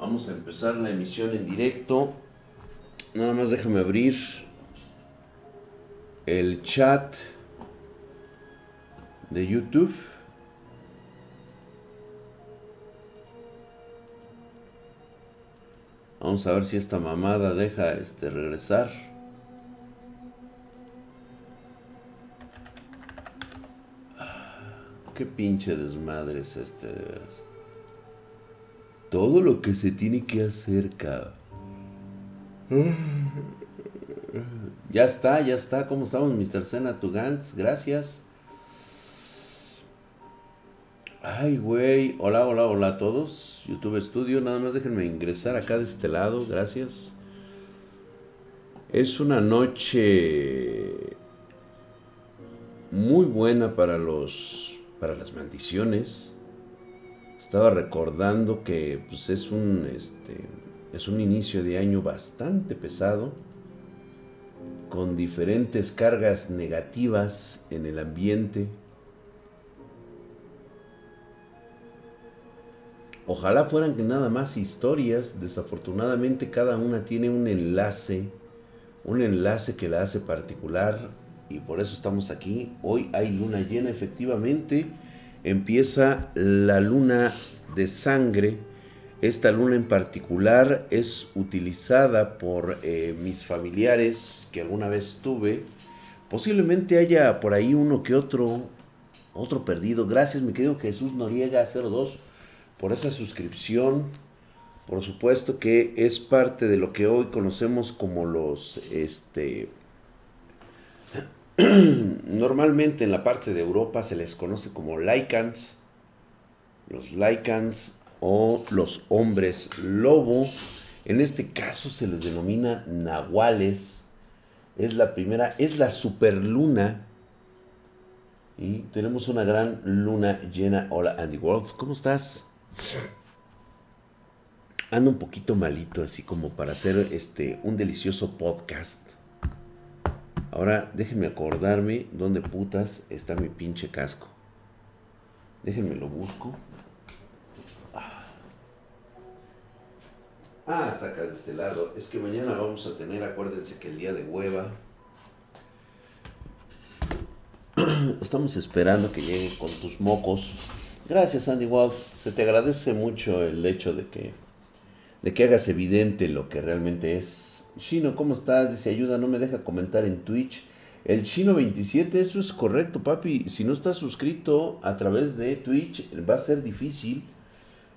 Vamos a empezar la emisión en directo. Nada más déjame abrir el chat de YouTube. Vamos a ver si esta mamada deja este regresar. Qué pinche desmadre es este de. Todo lo que se tiene que hacer, cabrón. Ya está, ya está. ¿Cómo estamos, Mr. Sena Tugans? Gracias. Ay, güey. Hola, hola, hola a todos. YouTube Studio. Nada más déjenme ingresar acá de este lado. Gracias. Es una noche muy buena para los para las maldiciones. Estaba recordando que pues, es un este es un inicio de año bastante pesado con diferentes cargas negativas en el ambiente. Ojalá fueran que nada más historias, desafortunadamente cada una tiene un enlace, un enlace que la hace particular y por eso estamos aquí. Hoy hay luna llena, efectivamente, empieza la luna de sangre. Esta luna en particular es utilizada por eh, mis familiares que alguna vez tuve. Posiblemente haya por ahí uno que otro, otro perdido. Gracias, mi querido Jesús Noriega 02 por esa suscripción. Por supuesto que es parte de lo que hoy conocemos como los, este, normalmente en la parte de Europa se les conoce como Lycans, los Lycans o los hombres lobo. En este caso se les denomina nahuales. Es la primera, es la superluna. Y tenemos una gran luna llena. Hola Andy Wolf, ¿cómo estás? Ando un poquito malito, así como para hacer este un delicioso podcast. Ahora déjenme acordarme dónde putas está mi pinche casco. Déjenme lo busco. Ah, está acá de este lado. Es que mañana vamos a tener, acuérdense que el día de hueva. Estamos esperando que llegue con tus mocos Gracias, Andy Wolf. Se te agradece mucho el hecho de que, de que hagas evidente lo que realmente es. Chino, ¿cómo estás? Dice, ayuda, no me deja comentar en Twitch. El Chino 27, eso es correcto, papi. Si no estás suscrito a través de Twitch, va a ser difícil.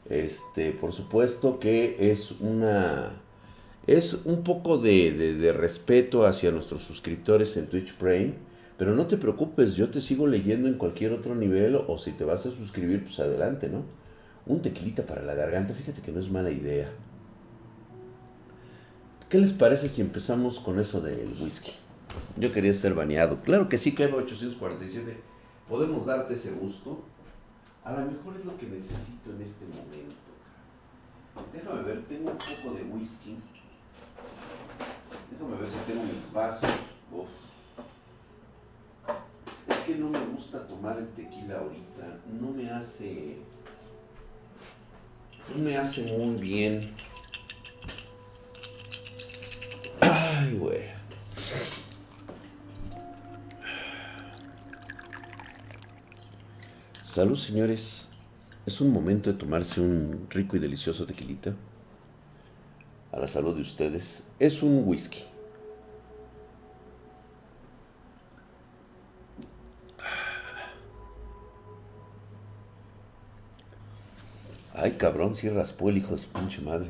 Este, por supuesto que es una. Es un poco de, de respeto hacia nuestros suscriptores en Twitch Prime pero no te preocupes, yo te sigo leyendo en cualquier otro nivel o si te vas a suscribir, pues adelante, ¿no? Un tequilita para la garganta, fíjate que no es mala idea. ¿Qué les parece si empezamos con eso del whisky? Yo quería ser baneado. Claro que sí, que 847. Podemos darte ese gusto. A lo mejor es lo que necesito en este momento. Déjame ver, tengo un poco de whisky. Déjame ver si tengo mis vasos. Uf que no me gusta tomar el tequila ahorita. No me hace. No me hace muy bien. Ay, güey. Salud, señores. Es un momento de tomarse un rico y delicioso tequilita. A la salud de ustedes. Es un whisky. Ay, cabrón, si raspó el hijo de su pinche madre.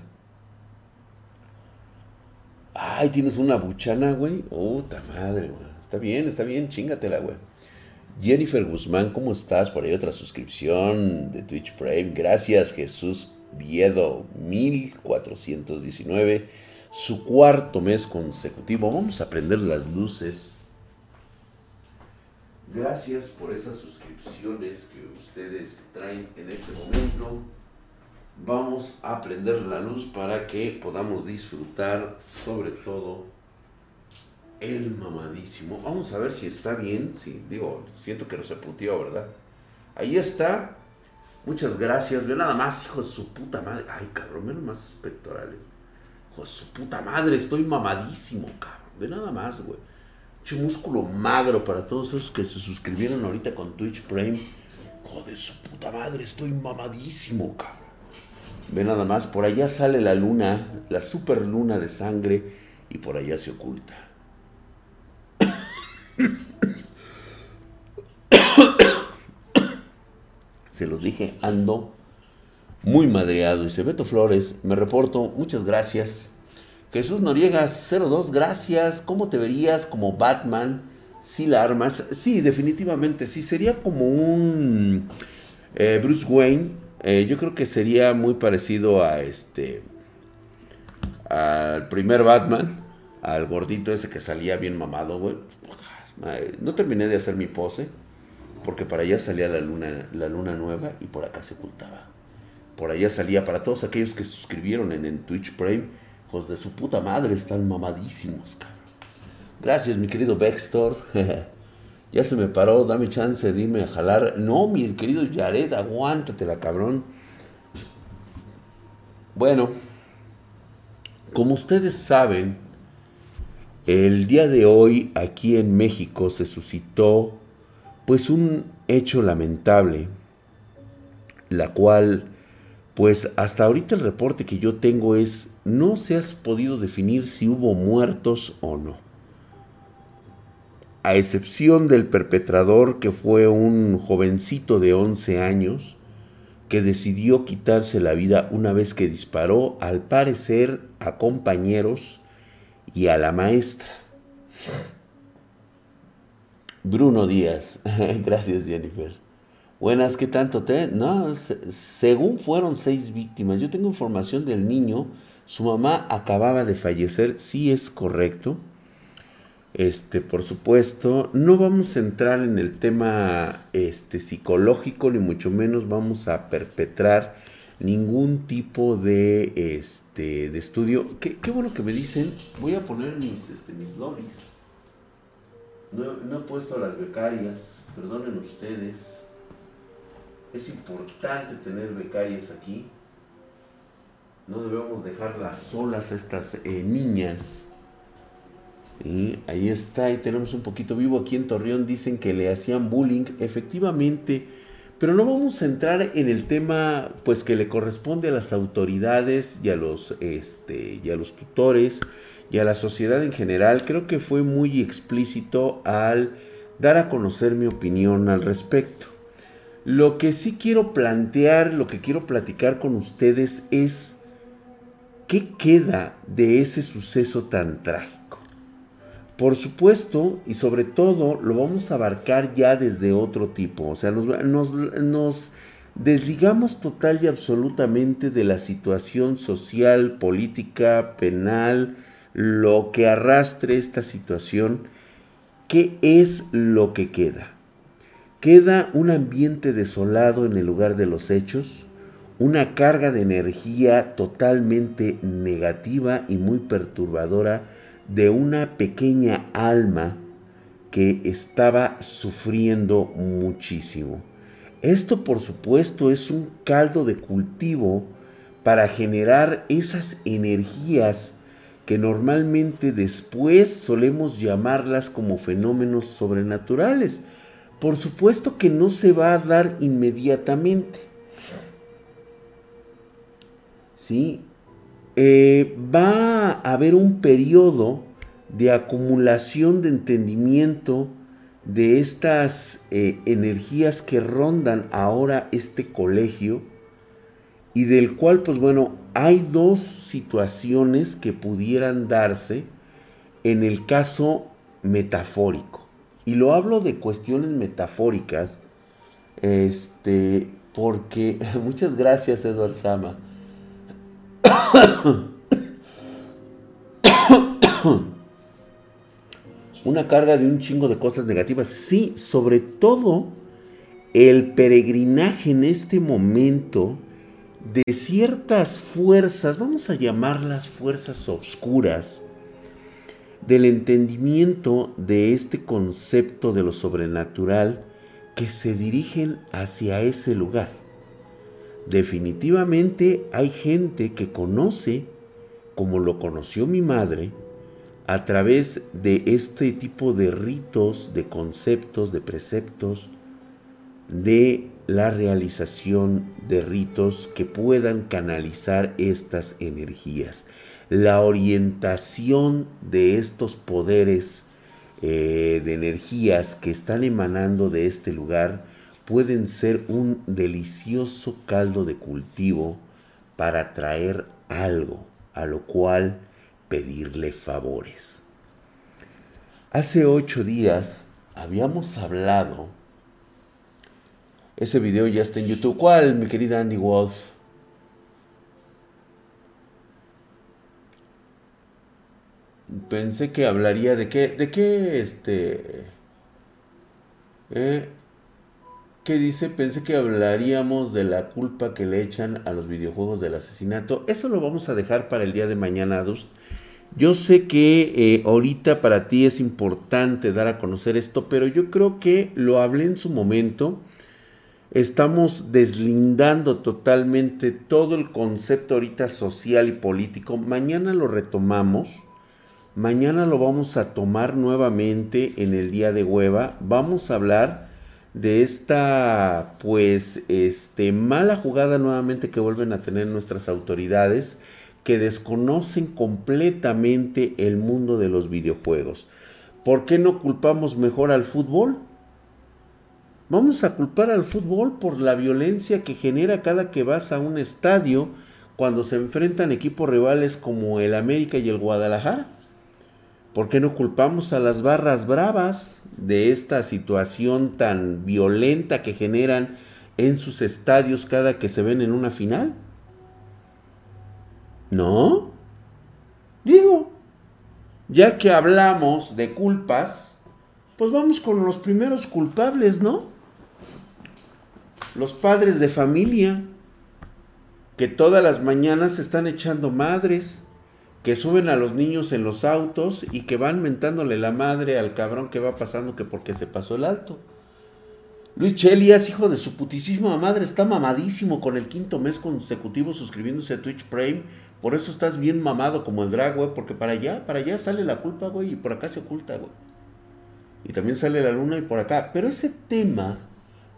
Ay, tienes una buchana, güey. Puta madre, güey. Está bien, está bien, chingatela, güey. Jennifer Guzmán, ¿cómo estás? Por ahí otra suscripción de Twitch Prime. Gracias, Jesús Viedo, 1419. Su cuarto mes consecutivo. Vamos a prender las luces. Gracias por esas suscripciones que ustedes traen en este momento vamos a prender la luz para que podamos disfrutar sobre todo el mamadísimo. Vamos a ver si está bien. Sí, digo, siento que no se putió, ¿verdad? Ahí está. Muchas gracias. Ve nada más, hijo de su puta madre. Ay, cabrón, nada más pectorales. Hijo de su puta madre, estoy mamadísimo, cabrón. Ve nada más, güey. Che músculo magro para todos esos que se suscribieron ahorita con Twitch Prime. Hijo de su puta madre, estoy mamadísimo, cabrón. Ve nada más, por allá sale la luna, la super luna de sangre, y por allá se oculta. Se los dije, ando muy madreado. Dice Beto Flores, me reporto, muchas gracias. Jesús Noriega 02, gracias. ¿Cómo te verías como Batman si la armas? Sí, definitivamente, sí, sería como un eh, Bruce Wayne. Eh, yo creo que sería muy parecido a este, al primer Batman, al gordito ese que salía bien mamado, güey. No terminé de hacer mi pose porque para allá salía la luna, la luna nueva y por acá se ocultaba. Por allá salía, para todos aquellos que suscribieron en, Twitch Prime, hijos de su puta madre, están mamadísimos, cabrón. Gracias, mi querido Baxtor. ya se me paró, dame chance, dime a jalar. No, mi querido Jared, aguántatela, cabrón. Bueno, como ustedes saben, el día de hoy aquí en México se suscitó pues un hecho lamentable, la cual, pues hasta ahorita el reporte que yo tengo es, no se has podido definir si hubo muertos o no. A excepción del perpetrador que fue un jovencito de 11 años, que decidió quitarse la vida una vez que disparó, al parecer, a compañeros y a la maestra. Bruno Díaz. Gracias, Jennifer. Buenas, ¿qué tanto te? No, según fueron seis víctimas. Yo tengo información del niño. Su mamá acababa de fallecer. Sí es correcto. Este, por supuesto, no vamos a entrar en el tema este, psicológico, ni mucho menos vamos a perpetrar ningún tipo de, este, de estudio. Qué, bueno que me dicen. Voy a poner mis, este, mis lobbies. No, he puesto las becarias, perdonen ustedes. Es importante tener becarias aquí. No debemos dejarlas solas estas eh, niñas. Ahí está, y tenemos un poquito vivo aquí en Torreón. Dicen que le hacían bullying. Efectivamente, pero no vamos a entrar en el tema pues que le corresponde a las autoridades los, este, y a los tutores y a la sociedad en general, creo que fue muy explícito al dar a conocer mi opinión al respecto. Lo que sí quiero plantear, lo que quiero platicar con ustedes es qué queda de ese suceso tan trágico. Por supuesto, y sobre todo, lo vamos a abarcar ya desde otro tipo. O sea, nos, desligamos total y absolutamente de la situación social, política, penal, lo que arrastre esta situación, ¿qué es lo que queda? Queda un ambiente desolado en el lugar de los hechos, una carga de energía totalmente negativa y muy perturbadora de una pequeña alma que estaba sufriendo muchísimo. Esto por supuesto es un caldo de cultivo para generar esas energías que normalmente después solemos llamarlas como fenómenos sobrenaturales. Por supuesto que no se va a dar inmediatamente. ¿Sí? Eh, va a haber un periodo de acumulación de entendimiento de estas eh, energías que rondan ahora este colegio y del cual, pues bueno, hay dos situaciones que pudieran darse en el caso metafórico. Y lo hablo de cuestiones metafóricas, este, porque muchas gracias, Edward Sama. Una carga de un chingo de cosas negativas. Sí, sobre todo el peregrinaje en este momento de ciertas fuerzas, vamos a llamarlas fuerzas oscuras, del entendimiento de este concepto de lo sobrenatural que se dirigen hacia ese lugar. Definitivamente hay gente que conoce, como lo conoció mi madre, a través de este tipo de ritos, de conceptos, de preceptos, de la realización de ritos que puedan canalizar estas energías. La orientación de estos poderes eh, de energías que están emanando de este lugar pueden ser un delicioso caldo de cultivo para traer algo a lo cual pedirle favores. Hace ocho días habíamos hablado ese video ya está en YouTube. ¿Cuál, mi querida Andy Wolf? Pensé que hablaría de qué, de qué, este, eh, ¿qué dice? Pensé que hablaríamos de la culpa que le echan a los videojuegos del asesinato. Eso lo vamos a dejar para el día de mañana, Adus. Yo sé que eh, ahorita para ti es importante dar a conocer esto, pero yo creo que lo hablé en su momento estamos deslindando totalmente todo el concepto ahorita social y político. Mañana lo retomamos. Mañana lo vamos a tomar nuevamente en el día de hueva. Vamos a hablar de esta pues este mala jugada nuevamente que vuelven a tener nuestras autoridades que desconocen completamente el mundo de los videojuegos. ¿Por qué no culpamos mejor al fútbol? Vamos a culpar al fútbol por la violencia que genera cada que vas a un estadio cuando se enfrentan equipos rivales como el América y el Guadalajara. ¿Por qué no culpamos a las barras bravas de esta situación tan violenta que generan en sus estadios cada que se ven en una final? ¿No? Digo, ya que hablamos de culpas, pues vamos con los primeros culpables, ¿no? los padres de familia, que todas las mañanas están echando madres, que suben a los niños en los autos y que van mentándole la madre al cabrón que va pasando que porque se pasó el alto. Luis Chelias, hijo de su putísima madre, está mamadísimo con el quinto mes consecutivo suscribiéndose a Twitch Prime. Por eso estás bien mamado como el drag, güey, porque para allá, para allá sale la culpa, güey, y por acá se oculta, güey. Y también sale la luna y por acá. Pero ese tema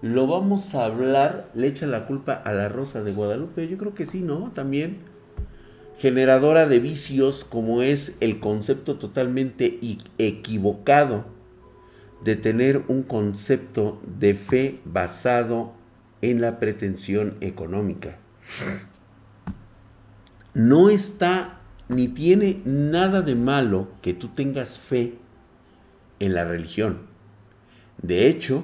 lo vamos a hablar, le echa la culpa a la Rosa de Guadalupe. Yo creo que sí, ¿no? También generadora de vicios como es el concepto totalmente equivocado de tener un concepto de fe basado en la pretensión económica. No está ni tiene nada de malo que tú tengas fe en la religión. De hecho,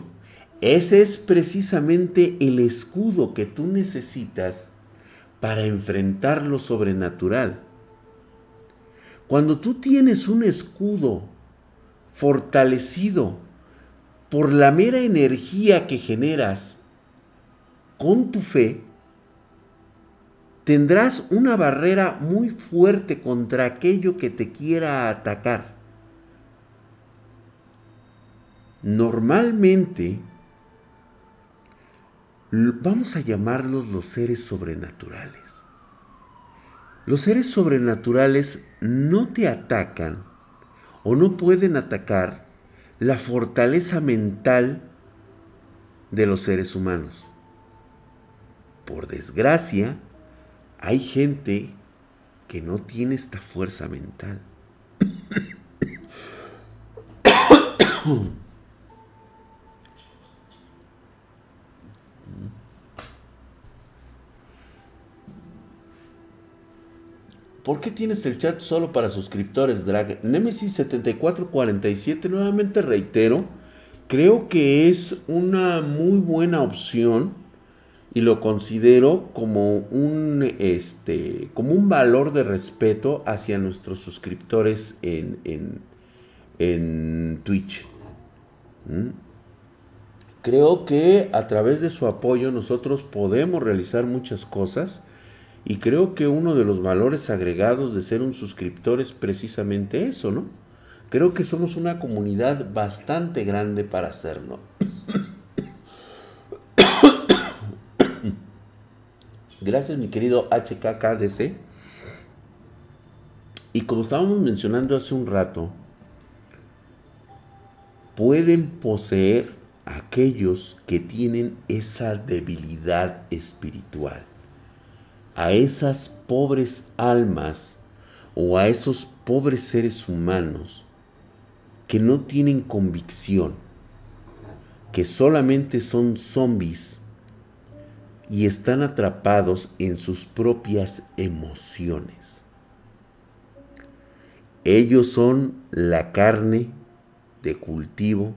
ese es precisamente el escudo que tú necesitas para enfrentar lo sobrenatural. Cuando tú tienes un escudo fortalecido por la mera energía que generas con tu fe, tendrás una barrera muy fuerte contra aquello que te quiera atacar. Normalmente, vamos a llamarlos los seres sobrenaturales. Los seres sobrenaturales no te atacan o no pueden atacar la fortaleza mental de los seres humanos. Por desgracia, hay gente que no tiene esta fuerza mental. ¿Por qué tienes el chat solo para suscriptores, Drag? Nemesis 7447, nuevamente reitero, creo que es una muy buena opción y lo considero como un, este, como un valor de respeto hacia nuestros suscriptores en, en, Twitch. ¿Mm? Creo que a través de su apoyo nosotros podemos realizar muchas cosas y creo que uno de los valores agregados de ser un suscriptor es precisamente eso, ¿no? Creo que somos una comunidad bastante grande para hacerlo. Gracias, mi querido HKKDC. Y como estábamos mencionando hace un rato, pueden poseer aquellos que tienen esa debilidad espiritual, a esas pobres almas o a esos pobres seres humanos que no tienen convicción, que solamente son zombies y están atrapados en sus propias emociones. Ellos son la carne de cultivo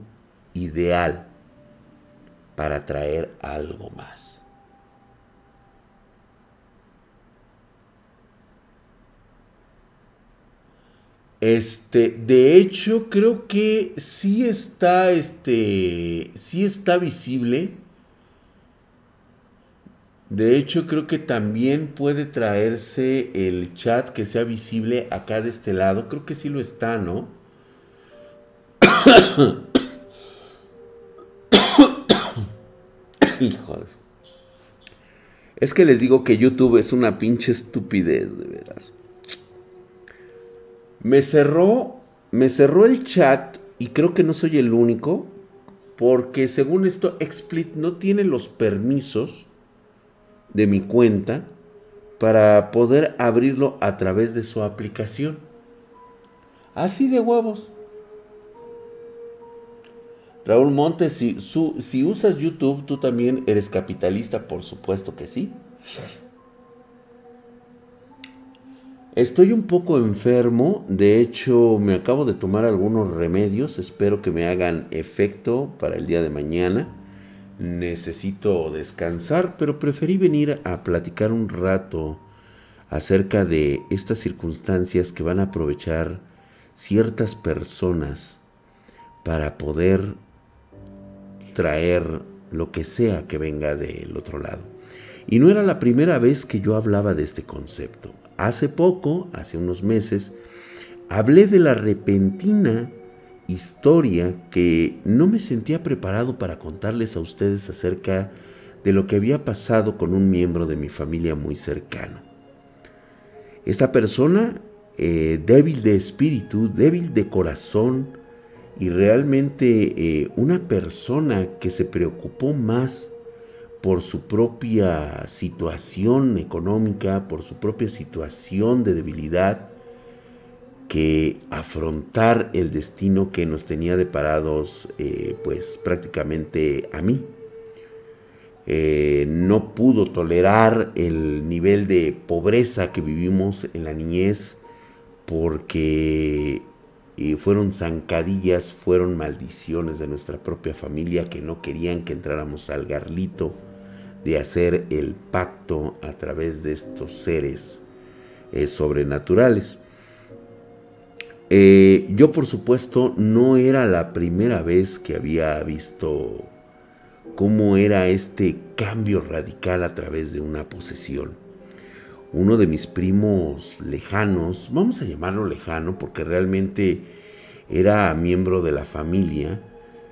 ideal para traer algo más. Este, de hecho, creo que sí está, este, sí está visible. De hecho, creo que también puede traerse el chat que sea visible acá de este lado. Creo que sí lo está, ¿no? Hijos. Es que les digo que YouTube es una pinche estupidez, de veras. Me cerró, me cerró el chat y creo que no soy el único, porque según esto, XSplit no tiene los permisos de mi cuenta para poder abrirlo a través de su aplicación. Así de huevos. Raúl Montes, si, si usas YouTube, tú también eres capitalista, por supuesto que sí. Estoy un poco enfermo, de hecho me acabo de tomar algunos remedios, espero que me hagan efecto para el día de mañana. Necesito descansar, pero preferí venir a platicar un rato acerca de estas circunstancias que van a aprovechar ciertas personas para poder traer lo que sea que venga del otro lado. Y no era la primera vez que yo hablaba de este concepto. Hace poco, hace unos meses, hablé de la repentina historia que no me sentía preparado para contarles a ustedes acerca de lo que había pasado con un miembro de mi familia muy cercano. Esta persona, eh, débil de espíritu, débil de corazón, y realmente eh, una persona que se preocupó más por su propia situación económica, por su propia situación de debilidad, que afrontar el destino que nos tenía deparados, eh, pues prácticamente a mí. Eh, no pudo tolerar el nivel de pobreza que vivimos en la niñez porque fueron zancadillas, fueron maldiciones de nuestra propia familia que no querían que entráramos al garlito de hacer el pacto a través de estos seres eh, sobrenaturales. Eh, yo por supuesto no era la primera vez que había visto cómo era este cambio radical a través de una posesión uno de mis primos lejanos, vamos a llamarlo lejano porque realmente era miembro de la familia,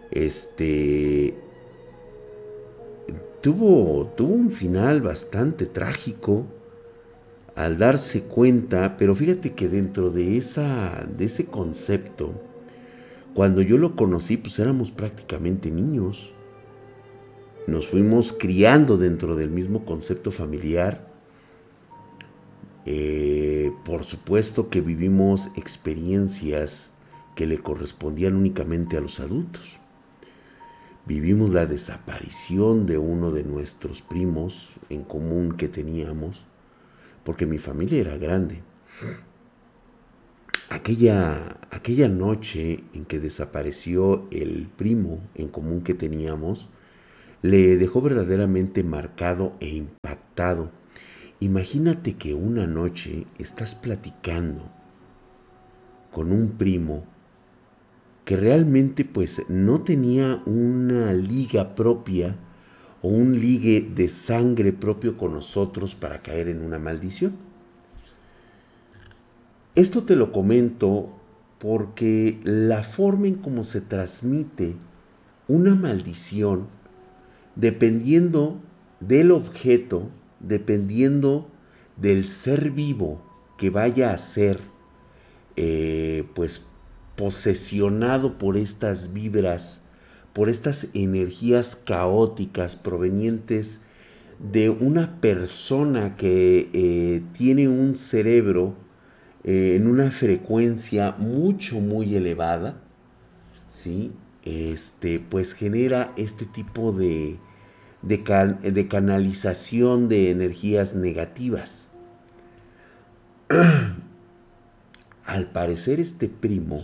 este tuvo, tuvo un final bastante trágico al darse cuenta, pero fíjate que dentro de, esa, de ese concepto, cuando yo lo conocí, pues éramos prácticamente niños. Nos fuimos criando dentro del mismo concepto familiar eh, por supuesto que vivimos experiencias que le correspondían únicamente a los adultos. Vivimos la desaparición de uno de nuestros primos en común que teníamos, porque mi familia era grande. Aquella, aquella noche en que desapareció el primo en común que teníamos, le dejó verdaderamente marcado e impactado Imagínate que una noche estás platicando con un primo que realmente pues no tenía una liga propia o un ligue de sangre propio con nosotros para caer en una maldición. Esto te lo comento porque la forma en cómo se transmite una maldición, dependiendo del objeto, dependiendo del ser vivo que vaya a ser, eh, pues, posesionado por estas vibras, por estas energías caóticas provenientes de una persona que eh, tiene un cerebro eh, en una frecuencia mucho, muy elevada, ¿sí? Este, pues genera este tipo de, de, canalización de energías negativas. Al parecer este primo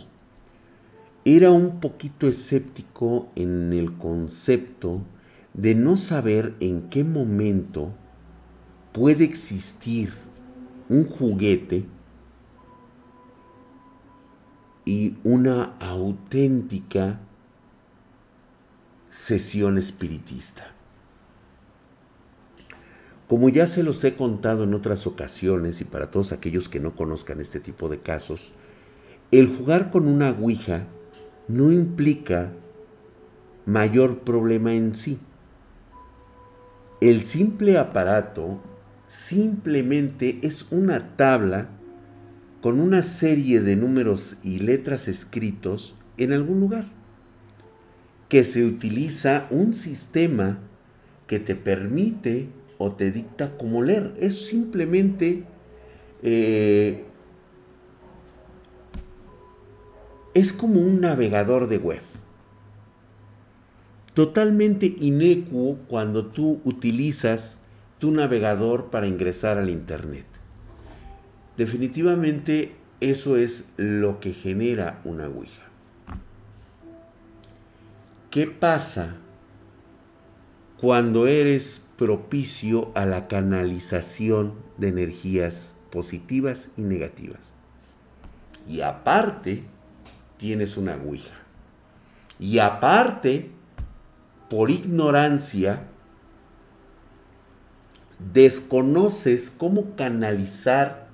era un poquito escéptico en el concepto de no saber en qué momento puede existir un juguete y una auténtica sesión espiritista. Como ya se los he contado en otras ocasiones y para todos aquellos que no conozcan este tipo de casos, el jugar con una Ouija no implica mayor problema en sí. El simple aparato simplemente es una tabla con una serie de números y letras escritos en algún lugar que se utiliza un sistema que te permite o te dicta cómo leer. Es simplemente eh, es como un navegador de web. Totalmente inecuo cuando tú utilizas tu navegador para ingresar al Internet. Definitivamente eso es lo que genera una Ouija. ¿Qué pasa cuando eres propicio a la canalización de energías positivas y negativas? Y aparte, tienes una Ouija. Y aparte, por ignorancia, desconoces cómo canalizar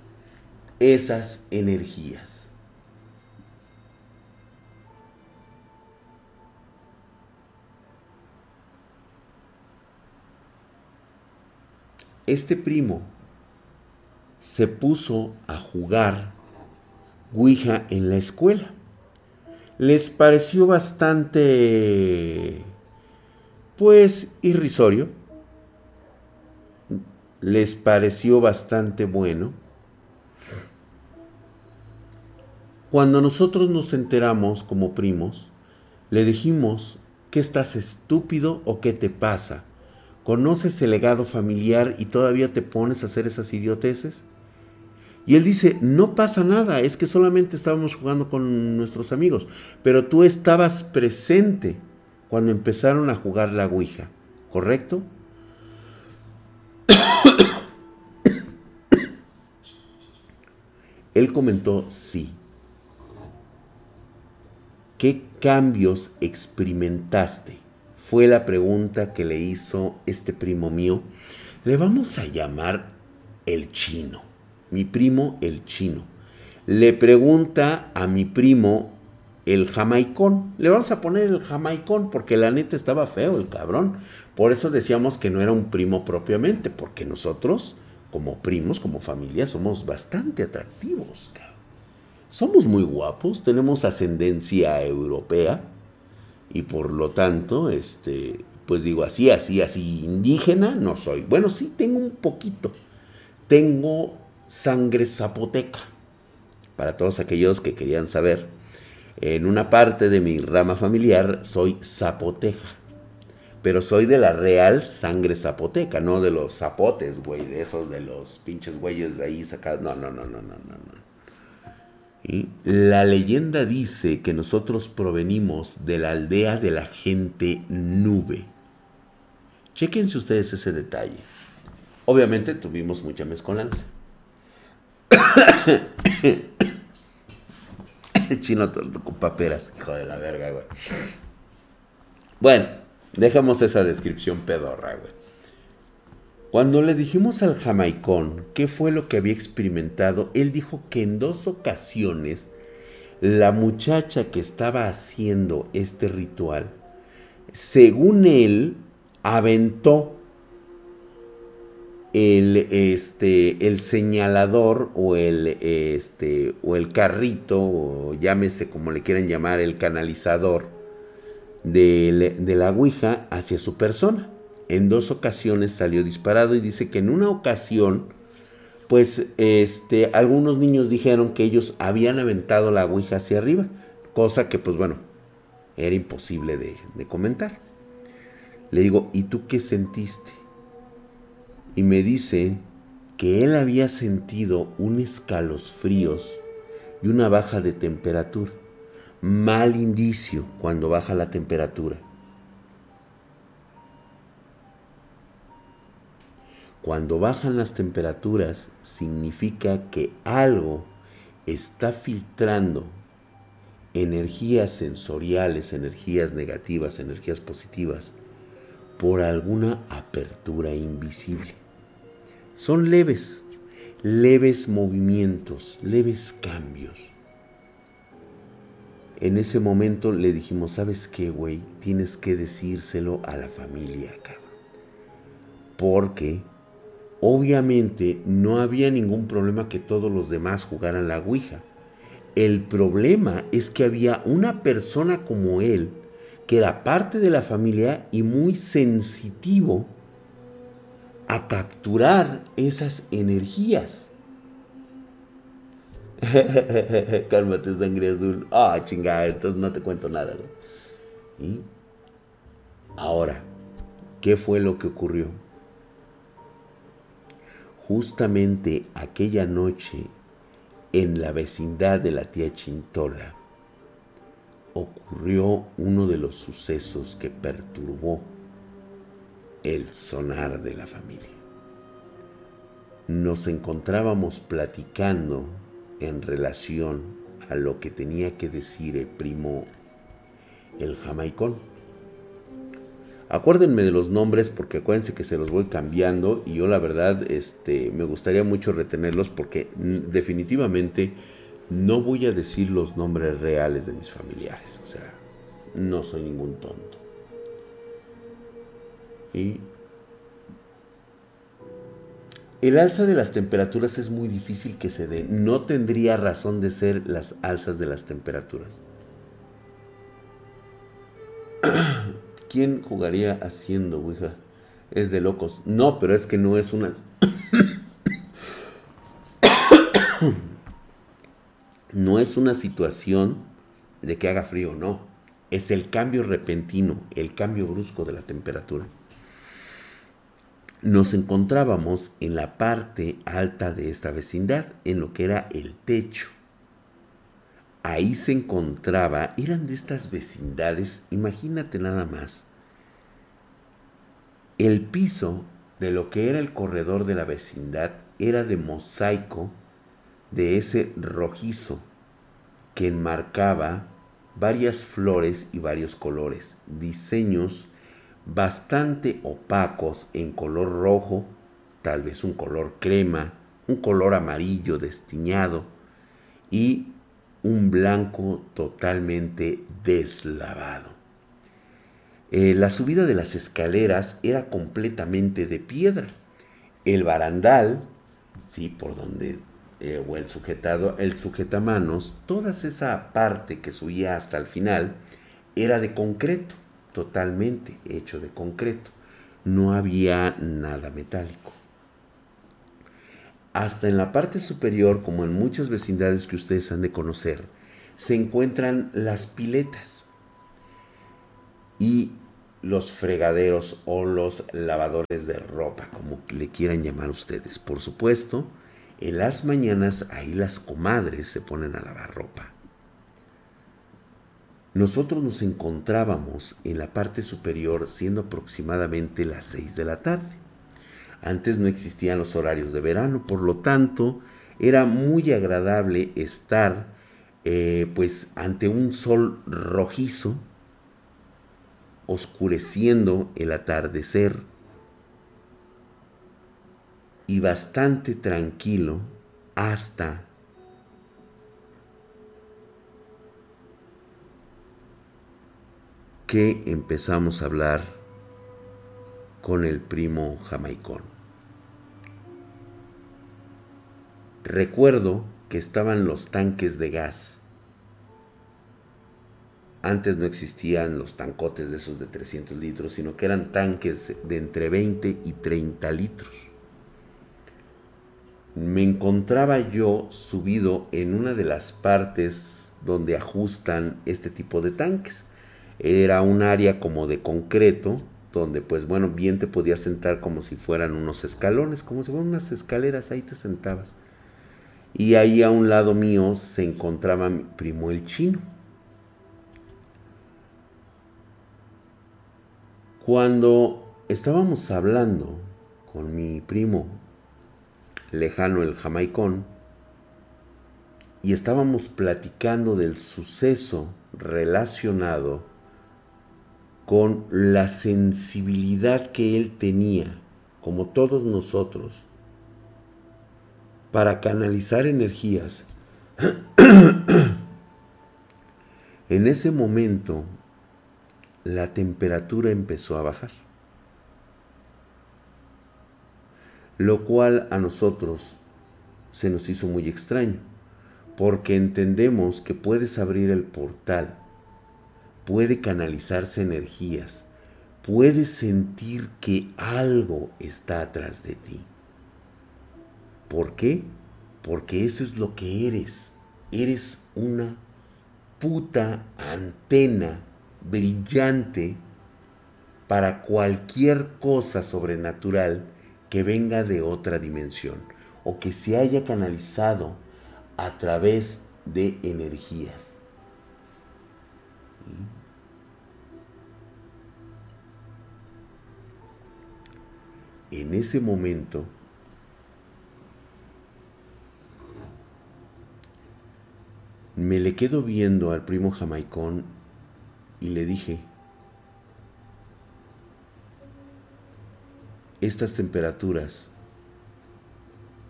esas energías. este primo se puso a jugar Ouija en la escuela. Les pareció bastante, pues, irrisorio. Les pareció bastante bueno. Cuando nosotros nos enteramos como primos, le dijimos, ¿qué estás estúpido o qué te pasa? ¿Conoces el legado familiar y todavía te pones a hacer esas idioteces? Y él dice, no pasa nada, es que solamente estábamos jugando con nuestros amigos, pero tú estabas presente cuando empezaron a jugar la Ouija, ¿correcto? Él comentó, sí. ¿Qué cambios experimentaste? fue la pregunta que le hizo este primo mío. Le vamos a llamar el chino. Mi primo el chino. Le pregunta a mi primo el jamaicón. Le vamos a poner el jamaicón porque la neta estaba feo el cabrón. Por eso decíamos que no era un primo propiamente, porque nosotros, como primos, como familia, somos bastante atractivos. Somos muy guapos, tenemos ascendencia europea y por lo tanto, este, pues digo así, así, así, indígena no soy. Bueno, sí tengo un poquito. Tengo sangre zapoteca. Para todos aquellos que querían saber, en una parte de mi rama familiar soy zapoteca. Pero soy de la real sangre zapoteca, no de los zapotes, güey, de esos de los pinches güeyes de ahí sacados. No, no, no, no, no, no, no. La leyenda dice que nosotros provenimos de la aldea de la gente nube. Chequense ustedes ese detalle. Obviamente tuvimos mucha mezcolanza. Chino con paperas, hijo de la verga, güey. Bueno, dejamos esa descripción pedorra, güey. Cuando le dijimos al jamaicón qué fue lo que había experimentado, él dijo que en dos ocasiones la muchacha que estaba haciendo este ritual, según él, aventó el, este, el señalador o el, este, o el carrito, o llámese como le quieran llamar, el canalizador de, la Ouija hacia su persona. En dos ocasiones salió disparado y dice que en una ocasión, pues este, algunos niños dijeron que ellos habían aventado la Ouija hacia arriba, cosa que pues bueno, era imposible de, de comentar. Le digo, ¿y tú qué sentiste? Y me dice que él había sentido un escalofríos y una baja de temperatura. Mal indicio cuando baja la temperatura. Cuando bajan las temperaturas significa que algo está filtrando energías sensoriales, energías negativas, energías positivas, por alguna apertura invisible. Son leves, leves movimientos, leves cambios. En ese momento le dijimos, ¿sabes qué, güey? Tienes que decírselo a la familia, cabrón. Porque obviamente no había ningún problema que todos los demás jugaran la Ouija. El problema es que había una persona como él, que era parte de la familia y muy sensitivo a capturar esas energías. Cálmate, sangre azul. Ah, chingada, entonces no te cuento nada. Ahora, ¿qué fue lo que ocurrió? Justamente aquella noche, en la vecindad de la tía Chintola, ocurrió uno de los sucesos que perturbó el sonar de la familia. Nos encontrábamos platicando en relación a lo que tenía que decir el primo el jamaicón. Acuérdenme de los nombres porque acuérdense que se los voy cambiando y yo la verdad este, me gustaría mucho retenerlos porque definitivamente no voy a decir los nombres reales de mis familiares. O sea, no soy ningún tonto. El alza de las temperaturas es muy difícil que se dé. No tendría razón de ser las alzas de las temperaturas. ¿Quién jugaría haciendo Ouija? Es de locos. No, pero es que no es una... no es una situación de que haga frío, no. Es el cambio repentino, el cambio brusco de la temperatura nos encontrábamos en la parte alta de esta vecindad, en lo que era el techo. Ahí se encontraba, eran de estas vecindades, imagínate nada más, el piso de lo que era el corredor de la vecindad era de mosaico de ese rojizo que enmarcaba varias flores y varios colores, diseños bastante opacos en color rojo, tal vez un color crema, un color amarillo destiñado y un blanco totalmente deslavado. Eh, la subida de las escaleras era completamente de piedra. El barandal, sí, por donde, eh, o el sujetado, el sujetamanos, toda esa parte que subía hasta el final, era de concreto totalmente hecho de concreto. No había nada metálico. Hasta en la parte superior, como en muchas vecindades que ustedes han de conocer, se encuentran las piletas y los fregaderos o los lavadores de ropa, como le quieran llamar ustedes. Por supuesto, en las mañanas ahí las comadres se ponen a lavar ropa. Nosotros nos encontrábamos en la parte superior siendo aproximadamente las 6 de la tarde. Antes no existían los horarios de verano, por lo tanto era muy agradable estar eh, pues ante un sol rojizo, oscureciendo el atardecer y bastante tranquilo hasta que empezamos a hablar con el primo jamaicón. recuerdo que estaban los tanques de gas. Antes no existían los tancotes de esos de 300 litros, sino que eran tanques de entre 20 y 30 litros. Me encontraba yo subido en una de las partes donde ajustan este tipo de tanques. Era un área como de concreto, donde pues bueno, bien te podías sentar como si fueran unos escalones, como si fueran unas escaleras, ahí te sentabas. Y ahí a un lado mío se encontraba mi primo el chino. Cuando estábamos hablando con mi primo lejano el jamaicón y estábamos platicando del suceso relacionado con la sensibilidad que él tenía, como todos nosotros, para canalizar energías. en ese momento, la temperatura empezó a bajar. Lo cual a nosotros se nos hizo muy extraño, porque entendemos que puedes abrir el portal, puede canalizarse energías, puedes sentir que algo está atrás de ti. ¿Por qué? Porque eso es lo que eres. Eres una puta antena brillante para cualquier cosa sobrenatural que venga de otra dimensión o que se haya canalizado a través de energías. En ese momento, Me le quedo viendo al primo jamaicón y le dije, estas temperaturas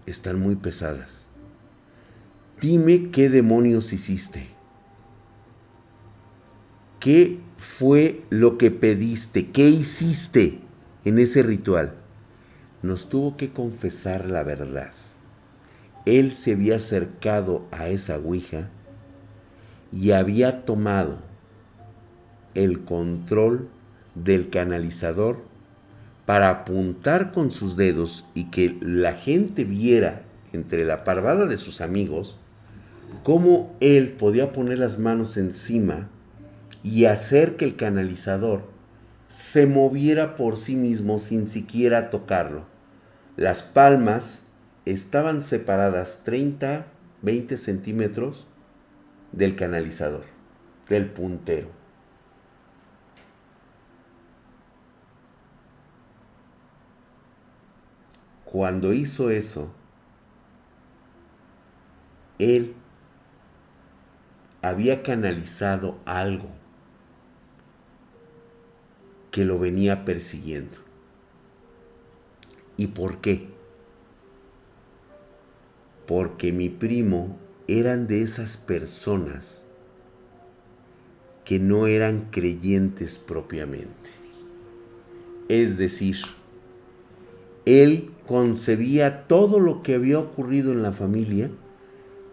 están muy pesadas. Dime qué demonios hiciste. ¿Qué fue lo que pediste? ¿Qué hiciste en ese ritual? Nos tuvo que confesar la verdad. Él se había acercado a esa ouija y había tomado el control del canalizador para apuntar con sus dedos y que la gente viera entre la parvada de sus amigos cómo él podía poner las manos encima y hacer que el canalizador se moviera por sí mismo sin siquiera tocarlo. Las palmas estaban separadas 30, 20 centímetros del canalizador, del puntero. Cuando hizo eso, él había canalizado algo que lo venía persiguiendo. ¿Y por qué? Porque mi primo eran de esas personas que no eran creyentes propiamente. Es decir, él concebía todo lo que había ocurrido en la familia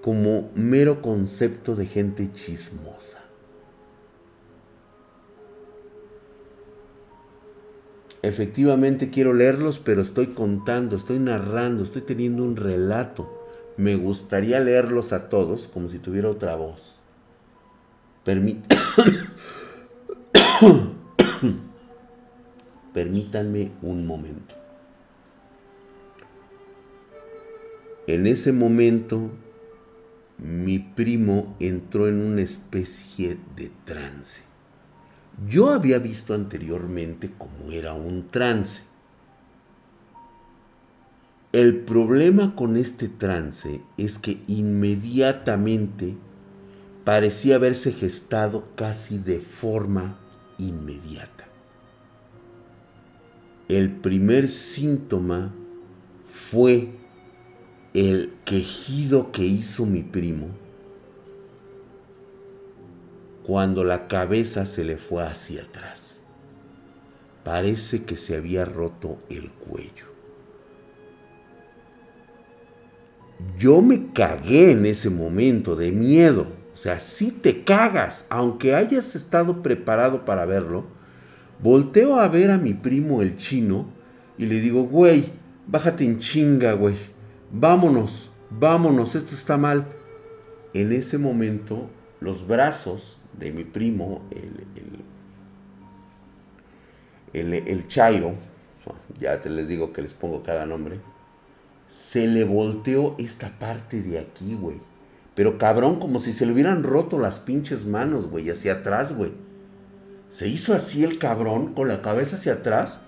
como mero concepto de gente chismosa. Efectivamente quiero leerlos, pero estoy contando, estoy narrando, estoy teniendo un relato me gustaría leerlos a todos como si tuviera otra voz. Permítanme un momento. En ese momento, mi primo entró en una especie de trance. Yo había visto anteriormente cómo era un trance. El problema con este trance es que inmediatamente parecía haberse gestado casi de forma inmediata. El primer síntoma fue el quejido que hizo mi primo cuando la cabeza se le fue hacia atrás. Parece que se había roto el cuello. yo me cagué en ese momento de miedo. O sea, si te cagas, aunque hayas estado preparado para verlo, volteo a ver a mi primo el chino y le digo, güey, bájate en chinga, güey. Vámonos, vámonos, esto está mal. En ese momento, los brazos de mi primo, el, el, el, Chairo, ya te les digo que les pongo cada nombre, se le volteó esta parte de aquí, güey. Pero cabrón, como si se le hubieran roto las pinches manos, güey, hacia atrás, güey. Se hizo así el cabrón, con la cabeza hacia atrás,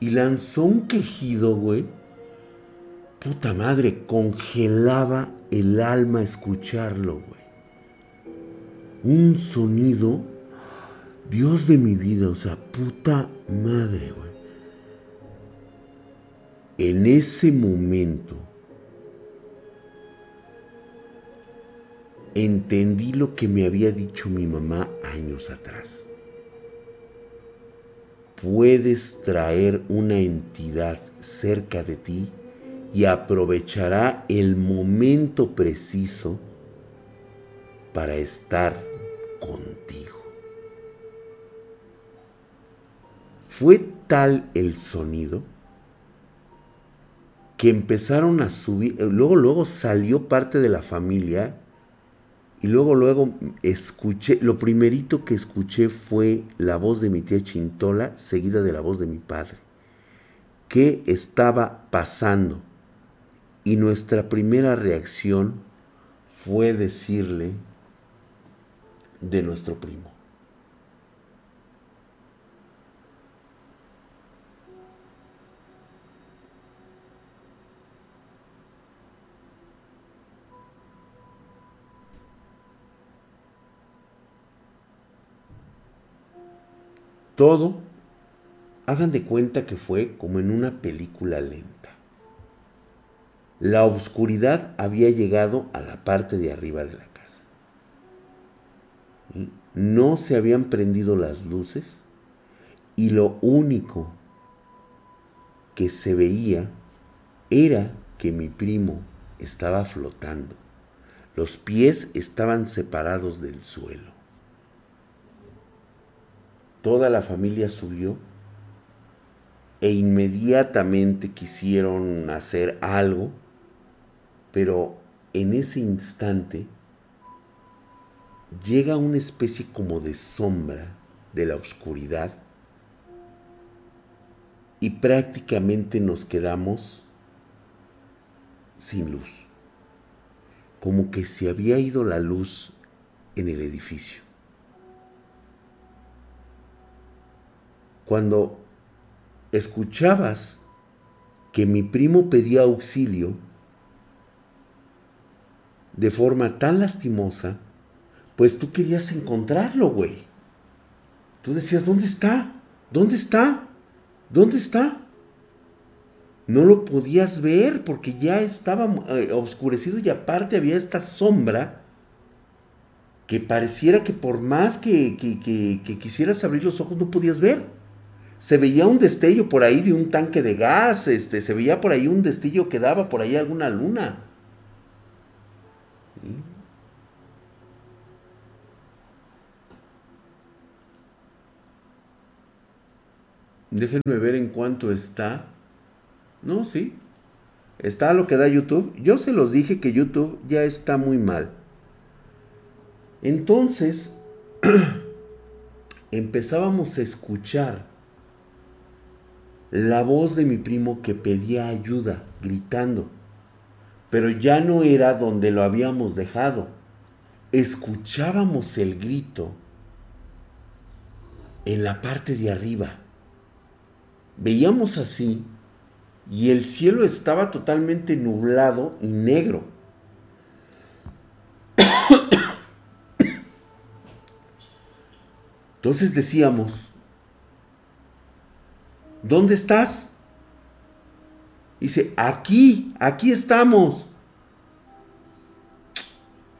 y lanzó un quejido, güey. Puta madre, congelaba el alma escucharlo. Un sonido, Dios de mi vida, o sea, puta madre, güey. En ese momento entendí lo que me había dicho mi mamá años atrás. Puedes traer una entidad cerca de ti y aprovechará el momento preciso para estar contigo. Fue tal el sonido que empezaron a subir, eh, luego, luego salió parte de la familia y luego, luego escuché, lo primerito que escuché fue la voz de mi tía Chintola, seguida de la voz de mi padre. ¿Qué estaba pasando? Y nuestra primera reacción fue decirle de nuestro primo. Todo, hagan de cuenta que fue como en una película lenta. La oscuridad había llegado a la parte de arriba de la. No se habían prendido las luces y lo único que se veía era que mi primo estaba flotando. Los pies estaban separados del suelo. Toda la familia subió e inmediatamente quisieron hacer algo, pero en ese instante llega una especie como de sombra de la oscuridad y prácticamente nos quedamos sin luz, como que se había ido la luz en el edificio. Cuando escuchabas que mi primo pedía auxilio de forma tan lastimosa, pues tú querías encontrarlo, güey. Tú decías, ¿dónde está? ¿Dónde está? ¿Dónde está? No lo podías ver porque ya estaba eh, oscurecido y aparte había esta sombra que pareciera que por más que, que quisieras abrir los ojos no podías ver se veía un destello por ahí de un tanque de gas, este, se veía por ahí un destello que daba por ahí alguna luna. Déjenme ver en cuánto está. No, sí. Está lo que da YouTube. Yo se los dije que YouTube ya está muy mal. Entonces, empezábamos a escuchar la voz de mi primo que pedía ayuda, gritando. Pero ya no era donde lo habíamos dejado. Escuchábamos el grito en la parte de arriba. Veíamos así y el cielo estaba totalmente nublado y negro. Entonces decíamos, ¿dónde estás? Dice, aquí, aquí estamos.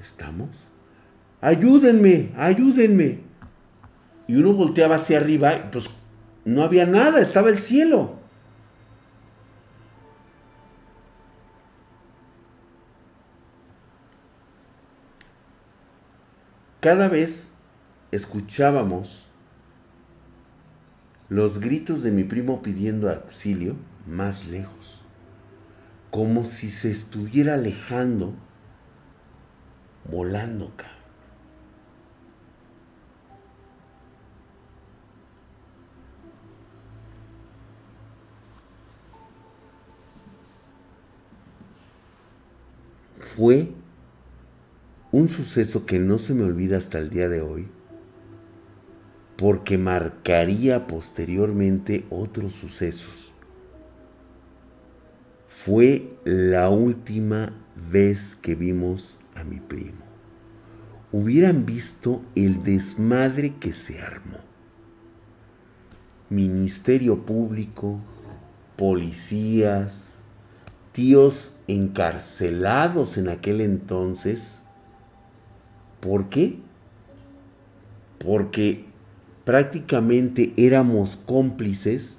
¿Estamos? Ayúdenme, ayúdenme. Y uno volteaba hacia arriba pues no había nada, estaba el cielo. Cada vez escuchábamos los gritos de mi primo pidiendo auxilio más lejos, como si se estuviera alejando, volando, cabrón. Fue un suceso que no se me olvida hasta el día de hoy, porque marcaría posteriormente otros sucesos. Fue la última vez que vimos a mi primo. Hubieran visto el desmadre que se armó. Ministerio Público, policías, tíos encarcelados en aquel entonces, ¿Por qué? Porque prácticamente éramos cómplices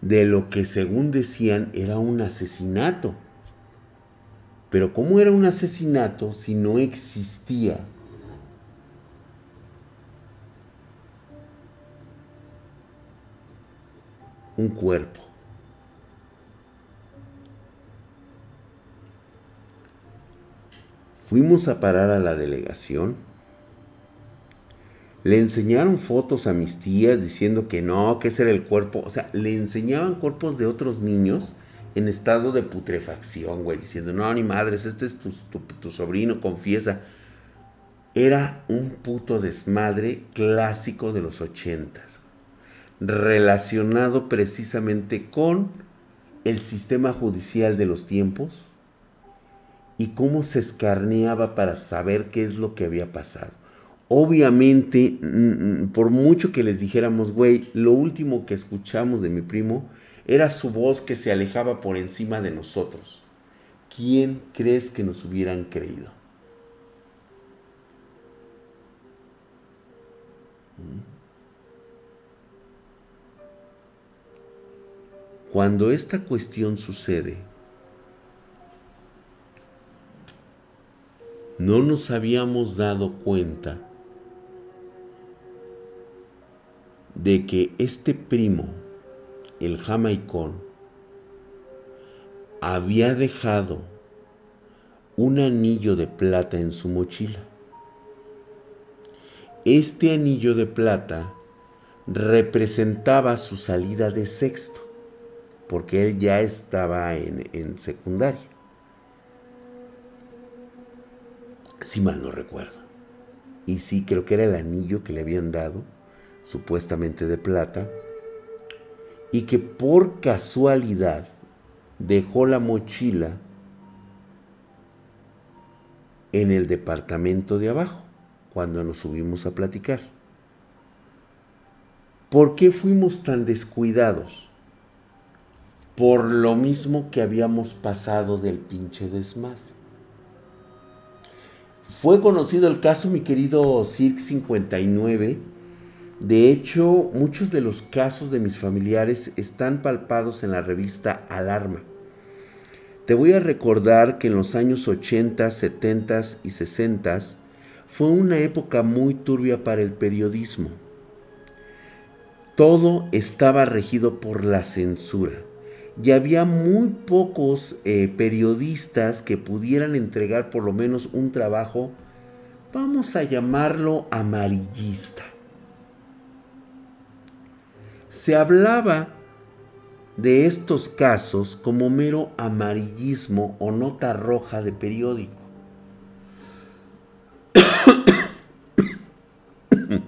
de lo que según decían era un asesinato. Pero ¿cómo era un asesinato si no existía un cuerpo? Fuimos a parar a la delegación. Le enseñaron fotos a mis tías diciendo que no, que ese era el cuerpo. O sea, le enseñaban cuerpos de otros niños en estado de putrefacción, güey, diciendo, no, ni madres, este es tu, sobrino, confiesa. Era un puto desmadre clásico de los ochentas, relacionado precisamente con el sistema judicial de los tiempos, y cómo se escarneaba para saber qué es lo que había pasado. Obviamente, mm, mm, por mucho que les dijéramos, güey, lo último que escuchamos de mi primo era su voz que se alejaba por encima de nosotros. ¿Quién crees que nos hubieran creído? ¿Mm? Cuando esta cuestión sucede, no nos habíamos dado cuenta de que este primo, el jamaicón, había dejado un anillo de plata en su mochila. Este anillo de plata representaba su salida de sexto, porque él ya estaba en, en secundaria. Si mal no recuerdo. Y sí, creo que era el anillo que le habían dado, supuestamente de plata, y que por casualidad dejó la mochila en el departamento de abajo, cuando nos subimos a platicar. ¿Por qué fuimos tan descuidados? Por lo mismo que habíamos pasado del pinche desmadre. Fue conocido el caso, mi querido Cirque 59. De hecho, muchos de los casos de mis familiares están palpados en la revista Alarma. Te voy a recordar que en los años 80, 70 y 60 fue una época muy turbia para el periodismo. Todo estaba regido por la censura y había muy pocos eh, periodistas que pudieran entregar por lo menos un trabajo, vamos a llamarlo amarillista. Se hablaba de estos casos como mero amarillismo o nota roja de periódico.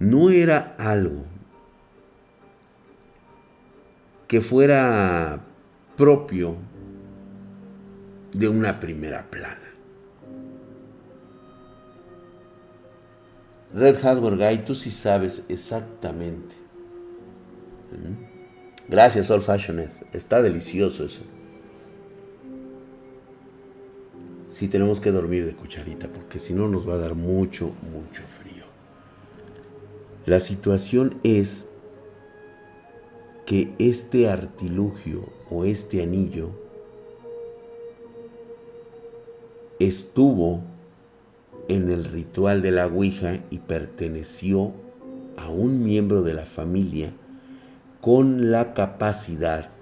no era algo que fuera propio de una primera plana. Red Hardware Guy, tú sí sabes exactamente. ¿Mm? Gracias, Old Fashioned. Está delicioso eso. Sí tenemos que dormir de cucharita porque si no nos va a dar mucho, mucho frío. La situación es que este artilugio o este anillo estuvo en el ritual de la Ouija y perteneció a un miembro de la familia con la capacidad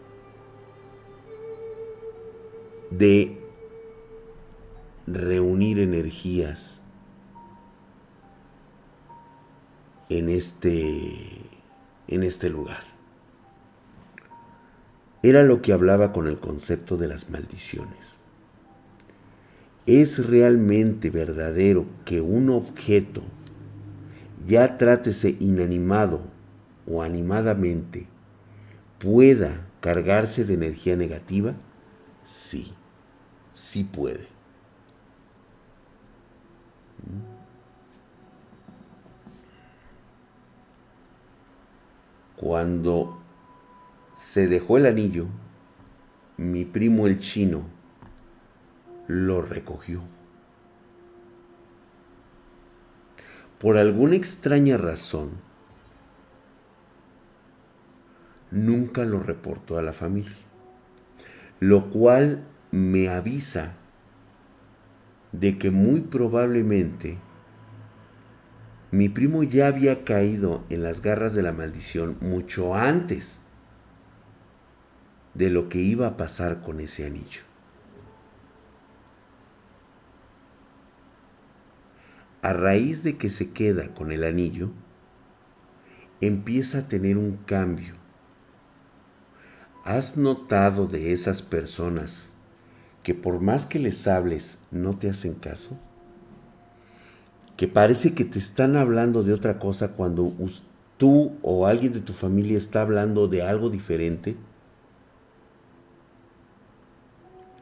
de reunir energías en este, en este lugar. Era lo que hablaba con el concepto de las maldiciones. ¿Es realmente verdadero que un objeto, ya trátese inanimado o animadamente, pueda cargarse de energía negativa? Sí, sí puede. Cuando se dejó el anillo, mi primo el chino lo recogió. Por alguna extraña razón, nunca lo reportó a la familia, lo cual me avisa de que muy probablemente mi primo ya había caído en las garras de la maldición mucho antes de lo que iba a pasar con ese anillo. A raíz de que se queda con el anillo, empieza a tener un cambio. ¿Has notado de esas personas que por más que les hables no te hacen caso? Que parece que te están hablando de otra cosa cuando tú o alguien de tu familia está hablando de algo diferente.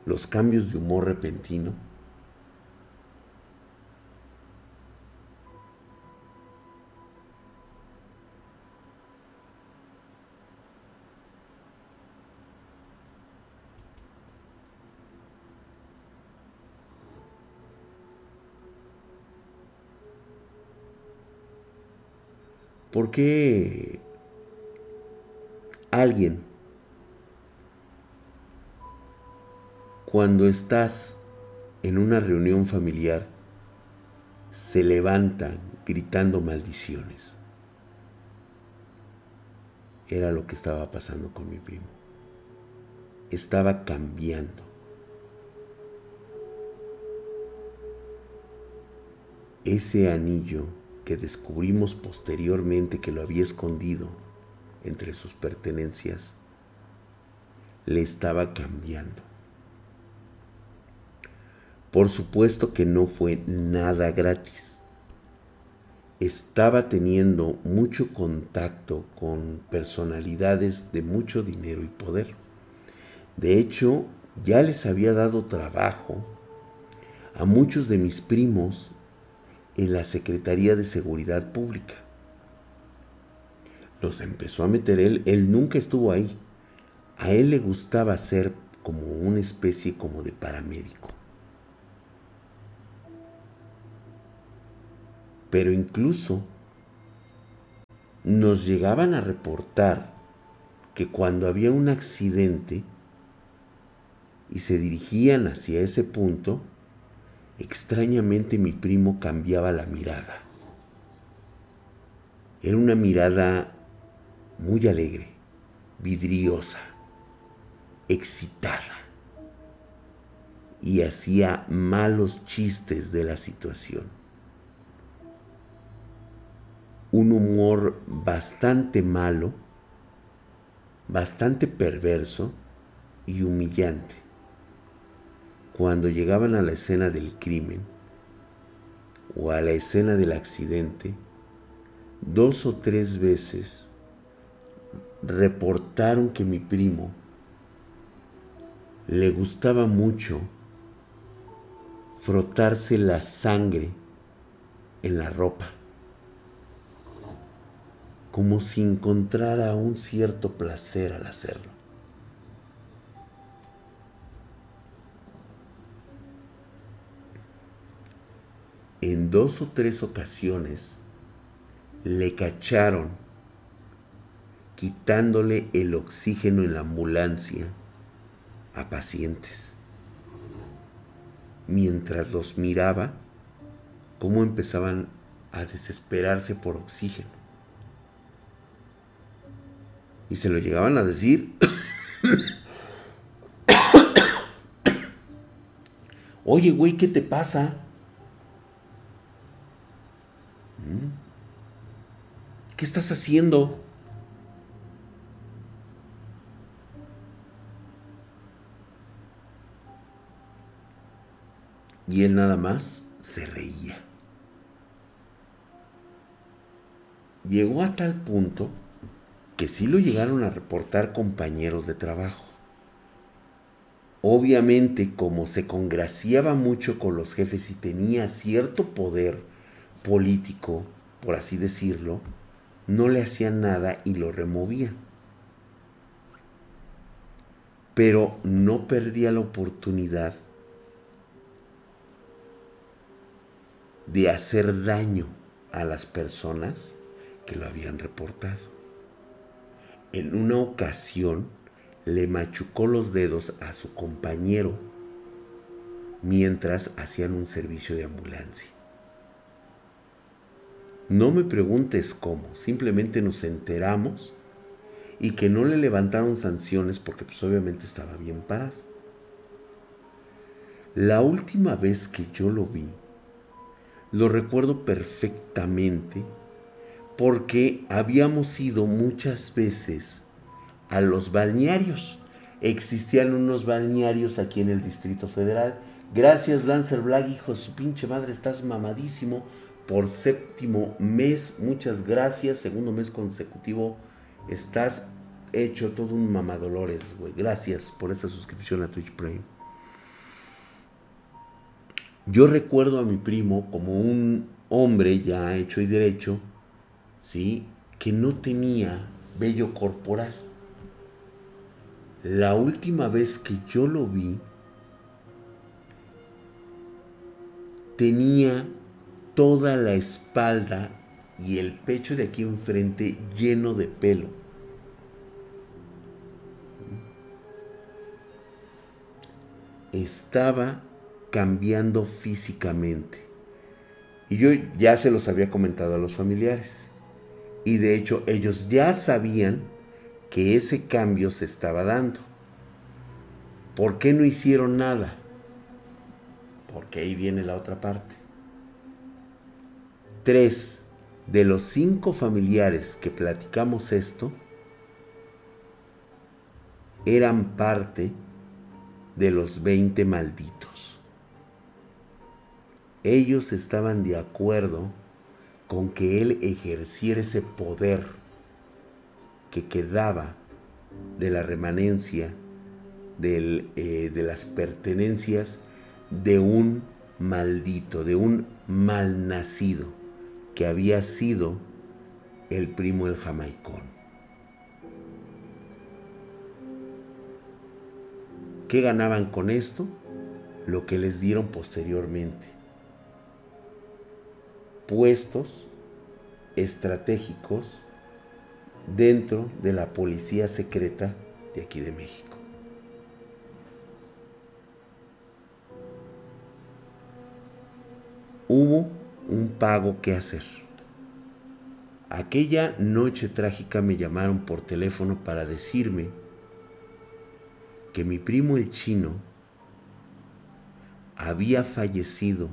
Los cambios de humor repentino. ¿Por qué alguien cuando estás en una reunión familiar se levanta gritando maldiciones? Era lo que estaba pasando con mi primo. Estaba cambiando. Ese anillo que descubrimos posteriormente que lo había escondido entre sus pertenencias, le estaba cambiando. Por supuesto que no fue nada gratis. Estaba teniendo mucho contacto con personalidades de mucho dinero y poder. De hecho, ya les había dado trabajo a muchos de mis primos en la Secretaría de Seguridad Pública. Los empezó a meter él, él nunca estuvo ahí. A él le gustaba ser como una especie como de paramédico. Pero incluso nos llegaban a reportar que cuando había un accidente y se dirigían hacia ese punto, Extrañamente mi primo cambiaba la mirada. Era una mirada muy alegre, vidriosa, excitada. Y hacía malos chistes de la situación. Un humor bastante malo, bastante perverso y humillante. Cuando llegaban a la escena del crimen o a la escena del accidente, dos o tres veces reportaron que mi primo le gustaba mucho frotarse la sangre en la ropa, como si encontrara un cierto placer al hacerlo. en dos o tres ocasiones le cacharon quitándole el oxígeno en la ambulancia a pacientes. Mientras los miraba cómo empezaban a desesperarse por oxígeno. Y se lo llegaban a decir. Oye, güey, ¿qué te pasa? ¿Mm? ¿Qué estás haciendo? Y él nada más se reía. Llegó a tal punto que sí lo llegaron a reportar compañeros de trabajo. Obviamente, como se congraciaba mucho con los jefes y tenía cierto poder político, por así decirlo, no le hacían nada y lo removían. Pero no perdía la oportunidad de hacer daño a las personas que lo habían reportado. En una ocasión le machucó los dedos a su compañero mientras hacían un servicio de ambulancia. No me preguntes cómo, simplemente nos enteramos y que no le levantaron sanciones porque pues obviamente estaba bien parado. La última vez que yo lo vi, lo recuerdo perfectamente porque habíamos ido muchas veces a los balnearios. Existían unos balnearios aquí en el Distrito Federal. Gracias Lancer Black, hijo su pinche madre, estás mamadísimo por séptimo mes. Muchas gracias, segundo mes consecutivo. Estás hecho todo un mamadolores, güey. Gracias por esa suscripción a Twitch Prime. Yo recuerdo a mi primo como un hombre ya hecho y derecho, ¿sí? Que no tenía vello corporal. La última vez que yo lo vi, tenía toda la espalda y el pecho de aquí enfrente lleno de pelo. Estaba cambiando físicamente. Y yo ya se los había comentado a los familiares. Y de hecho ellos ya sabían que ese cambio se estaba dando. ¿Por qué no hicieron nada? Porque ahí viene la otra parte. Tres de los cinco familiares que platicamos esto eran parte de los 20 malditos. Ellos estaban de acuerdo con que él ejerciera ese poder que quedaba de la remanencia eh, de las pertenencias de un maldito, de un malnacido, que había sido el primo el jamaicón. ¿Qué ganaban con esto? Lo que les dieron posteriormente puestos estratégicos dentro de la policía secreta de aquí de México. Hubo un pago que hacer. Aquella noche trágica me llamaron por teléfono para decirme que mi primo el chino había fallecido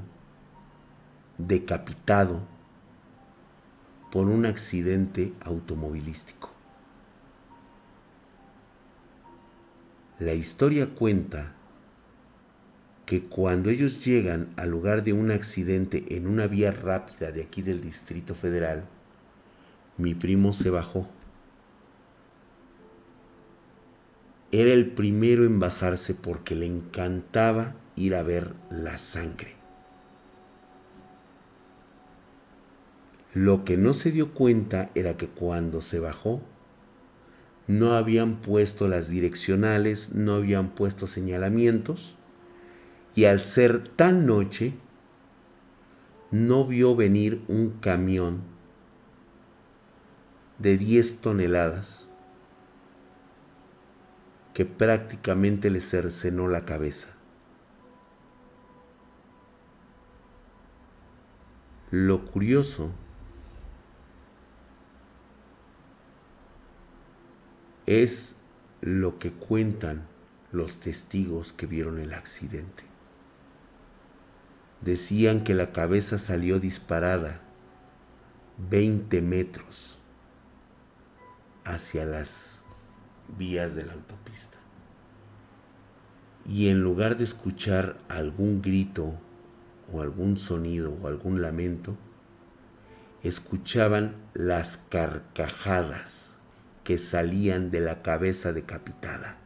decapitado por un accidente automovilístico. La historia cuenta que cuando ellos llegan al lugar de un accidente en una vía rápida de aquí del Distrito Federal, mi primo se bajó. Era el primero en bajarse porque le encantaba ir a ver la sangre. Lo que no se dio cuenta era que cuando se bajó, no habían puesto las direccionales, no habían puesto señalamientos, y al ser tan noche, no vio venir un camión de 10 toneladas que prácticamente le cercenó la cabeza. Lo curioso es lo que cuentan los testigos que vieron el accidente. Decían que la cabeza salió disparada 20 metros hacia las vías de la autopista. Y en lugar de escuchar algún grito o algún sonido o algún lamento, escuchaban las carcajadas que salían de la cabeza decapitada.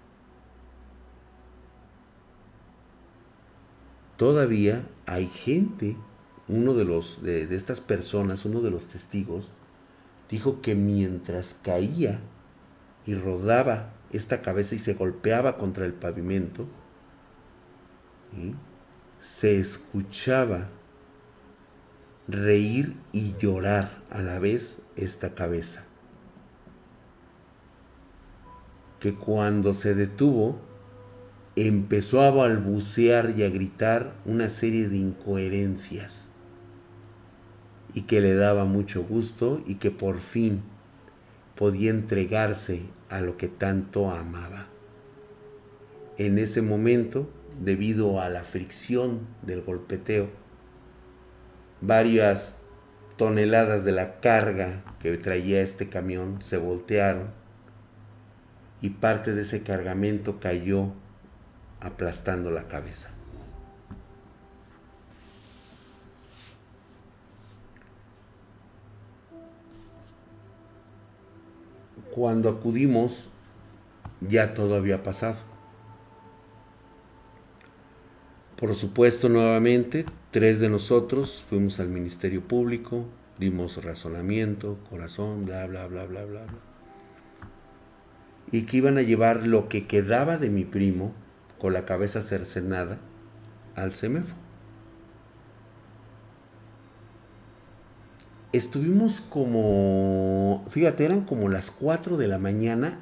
Todavía hay gente, uno de los de, estas personas, uno de los testigos, dijo que mientras caía y rodaba esta cabeza y se golpeaba contra el pavimento, se escuchaba reír y llorar a la vez esta cabeza. Que cuando se detuvo, empezó a balbucear y a gritar una serie de incoherencias y que le daba mucho gusto y que por fin podía entregarse a lo que tanto amaba. En ese momento, debido a la fricción del golpeteo, varias toneladas de la carga que traía este camión se voltearon y parte de ese cargamento cayó aplastando la cabeza. Cuando acudimos, ya todo había pasado. Por supuesto, nuevamente, tres de nosotros fuimos al Ministerio Público, dimos razonamiento, corazón, bla, bla, bla, bla, bla. Y que iban a llevar lo que quedaba de mi primo, con la cabeza cercenada, al CEMEFO. Estuvimos como, fíjate, eran como las 4 de la mañana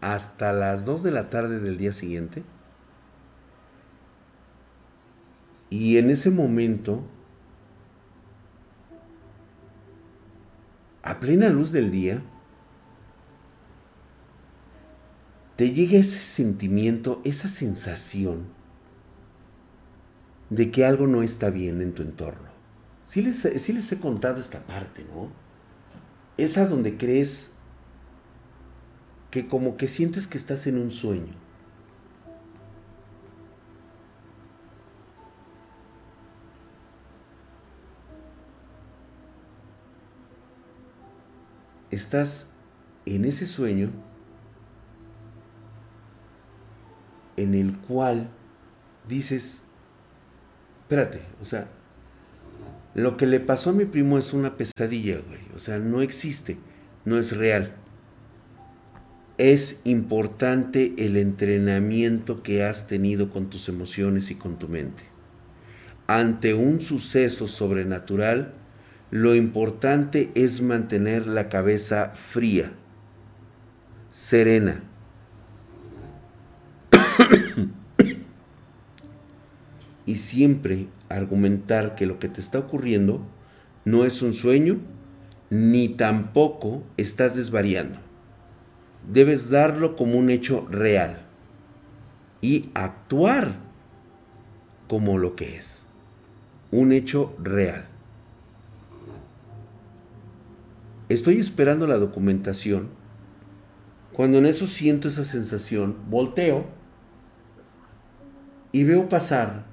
hasta las 2 de la tarde del día siguiente Y en ese momento, a plena luz del día, te llega ese sentimiento, esa sensación de que algo no está bien en tu entorno. Sí les, les he contado esta parte, ¿no? Esa donde crees que como que sientes que estás en un sueño estás en ese sueño en el cual dices, espérate, o sea, lo que le pasó a mi primo es una pesadilla, güey, o sea, no existe, no es real. Es importante el entrenamiento que has tenido con tus emociones y con tu mente. Ante un suceso sobrenatural, lo importante es mantener la cabeza fría, serena. Y siempre argumentar que lo que te está ocurriendo no es un sueño, ni tampoco estás desvariando. Debes darlo como un hecho real y actuar como lo que es, un hecho real. Estoy esperando la documentación. Cuando en eso siento esa sensación, volteo y veo pasar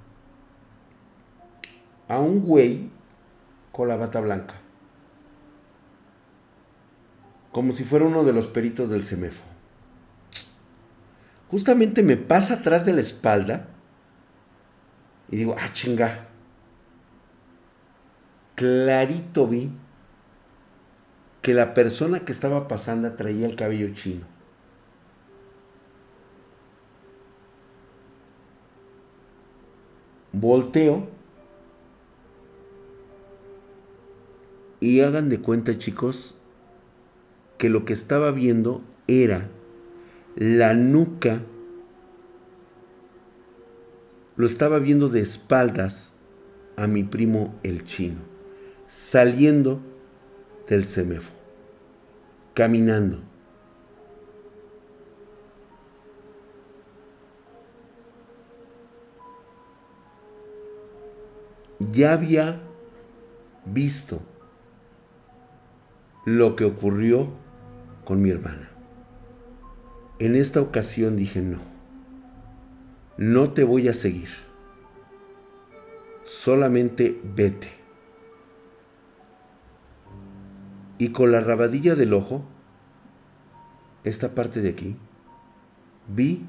a un güey con la bata blanca. Como si fuera uno de los peritos del CEMEFO. Justamente me pasa atrás de la espalda y digo, ah, chinga. Clarito vi que la persona que estaba pasando traía el cabello chino. Volteo y hagan de cuenta chicos que lo que estaba viendo era la nuca, lo estaba viendo de espaldas a mi primo el chino saliendo del CEMEFO, caminando. Ya había visto lo que ocurrió con mi hermana. En esta ocasión dije no, no te voy a seguir, solamente vete. Y con la rabadilla del ojo, esta parte de aquí, vi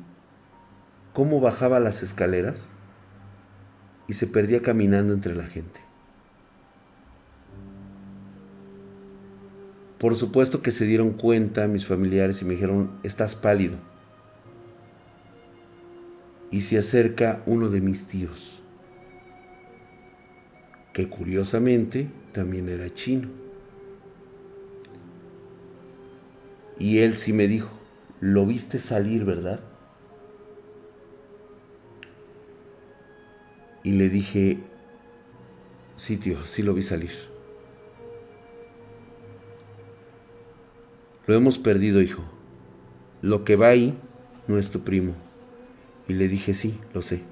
cómo bajaba las escaleras y se perdía caminando entre la gente. Por supuesto que se dieron cuenta mis familiares y me dijeron, estás pálido. Y se acerca uno de mis tíos, que curiosamente también era chino. Y él sí me dijo, lo viste salir, ¿verdad? Y le dije, sí, tío, sí lo vi salir. Lo hemos perdido, hijo. Lo que va ahí no es tu primo. Y le dije, sí, lo sé.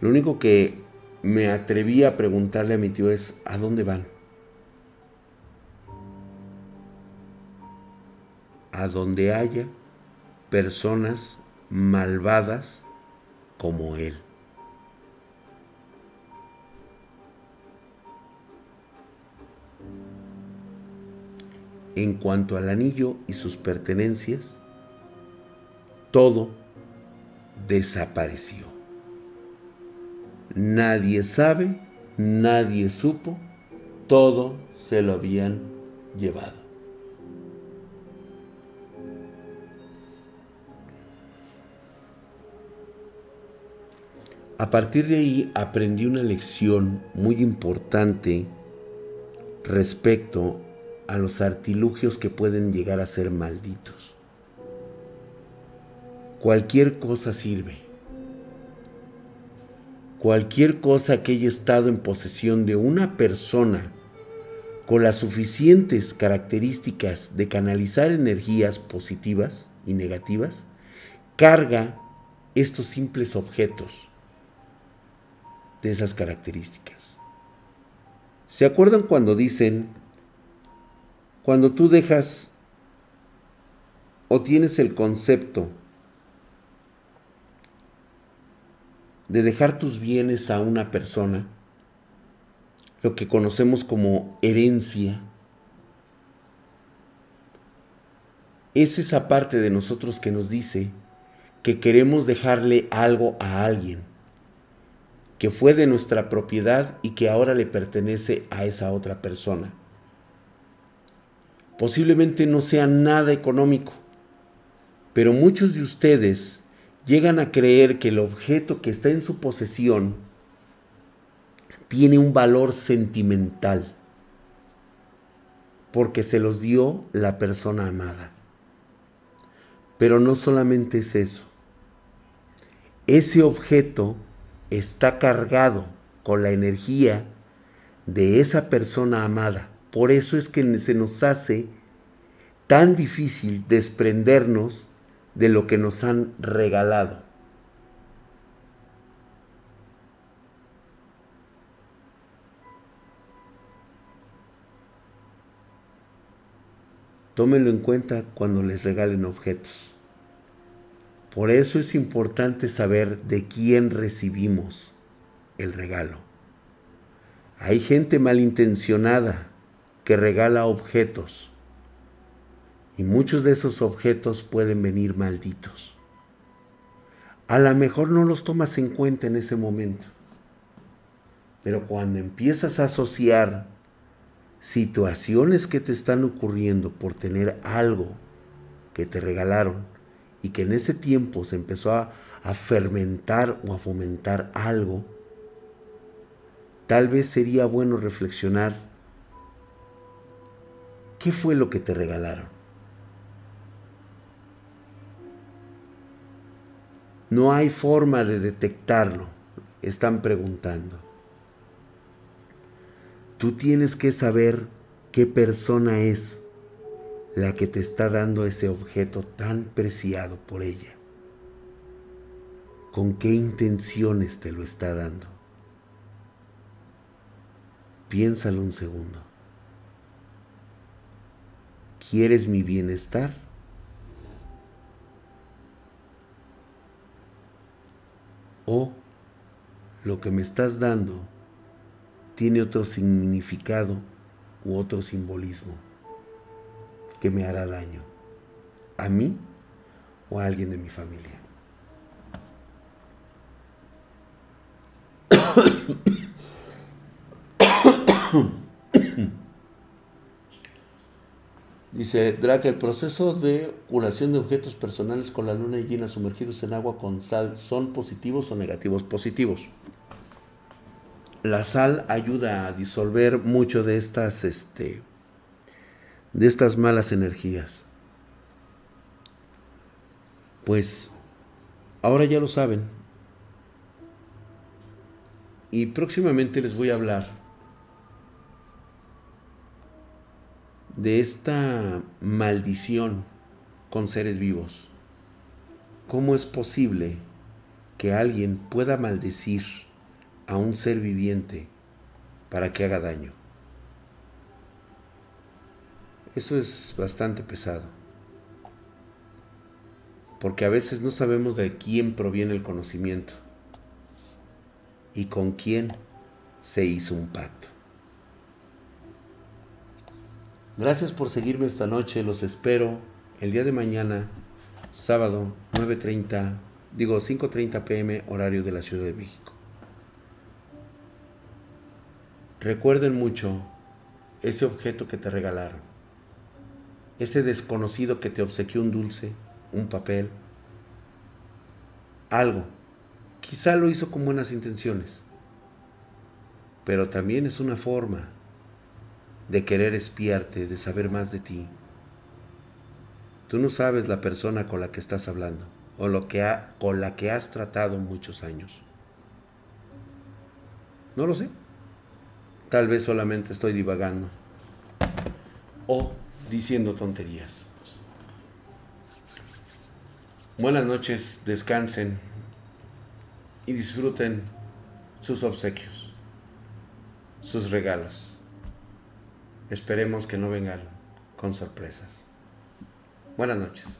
Lo único que me atreví a preguntarle a mi tío es, ¿a dónde van? A donde haya personas malvadas como él. En cuanto al anillo y sus pertenencias, todo desapareció. Nadie sabe, nadie supo, todo se lo habían llevado. A partir de ahí aprendí una lección muy importante respecto a los artilugios que pueden llegar a ser malditos. Cualquier cosa sirve. Cualquier cosa que haya estado en posesión de una persona con las suficientes características de canalizar energías positivas y negativas, carga estos simples objetos de esas características. ¿Se acuerdan cuando dicen cuando tú dejas o tienes el concepto de dejar tus bienes a una persona, lo que conocemos como herencia, es esa parte de nosotros que nos dice que queremos dejarle algo a alguien, que fue de nuestra propiedad y que ahora le pertenece a esa otra persona posiblemente no sea nada económico, pero muchos de ustedes llegan a creer que el objeto que está en su posesión tiene un valor sentimental, porque se los dio la persona amada. Pero no solamente es eso. Ese objeto está cargado con la energía de esa persona amada por eso es que se nos hace tan difícil desprendernos de lo que nos han regalado. Tómenlo en cuenta cuando les regalen objetos. Por eso es importante saber de quién recibimos el regalo. Hay gente malintencionada que regala objetos. Y muchos de esos objetos pueden venir malditos. A lo mejor no los tomas en cuenta en ese momento. Pero cuando empiezas a asociar situaciones que te están ocurriendo por tener algo que te regalaron y que en ese tiempo se empezó a, a fermentar o a fomentar algo, tal vez sería bueno reflexionar ¿Qué fue lo que te regalaron? No hay forma de detectarlo, están preguntando. Tú tienes que saber qué persona es la que te está dando ese objeto tan preciado por ella. ¿Con qué intenciones te lo está dando? Piénsalo un segundo. ¿Quieres mi bienestar? ¿O lo que me estás dando tiene otro significado u otro simbolismo que me hará daño? ¿A mí o a alguien de mi familia? Dice Drake, el proceso de curación de objetos personales con la luna llena sumergidos en agua con sal, ¿son positivos o negativos? Positivos. La sal ayuda a disolver mucho de estas, este, de estas malas energías. Pues ahora ya lo saben. Y próximamente les voy a hablar de esta maldición con seres vivos. ¿Cómo es posible que alguien pueda maldecir a un ser viviente para que haga daño? Eso es bastante pesado. Porque a veces no sabemos de quién proviene el conocimiento y con quién se hizo un pacto. Gracias por seguirme esta noche. Los espero el día de mañana, sábado, 9.30, digo 5.30 pm, horario de la Ciudad de México. Recuerden mucho ese objeto que te regalaron, ese desconocido que te obsequió un dulce, un papel, algo. Quizá lo hizo con buenas intenciones, pero también es una forma de querer espiarte, de saber más de ti. Tú no sabes la persona con la que estás hablando o lo que con la que has tratado muchos años. No lo sé. Tal vez solamente estoy divagando o diciendo tonterías. Buenas noches, descansen y disfruten sus obsequios, sus regalos. Esperemos que no vengan con sorpresas. Buenas noches.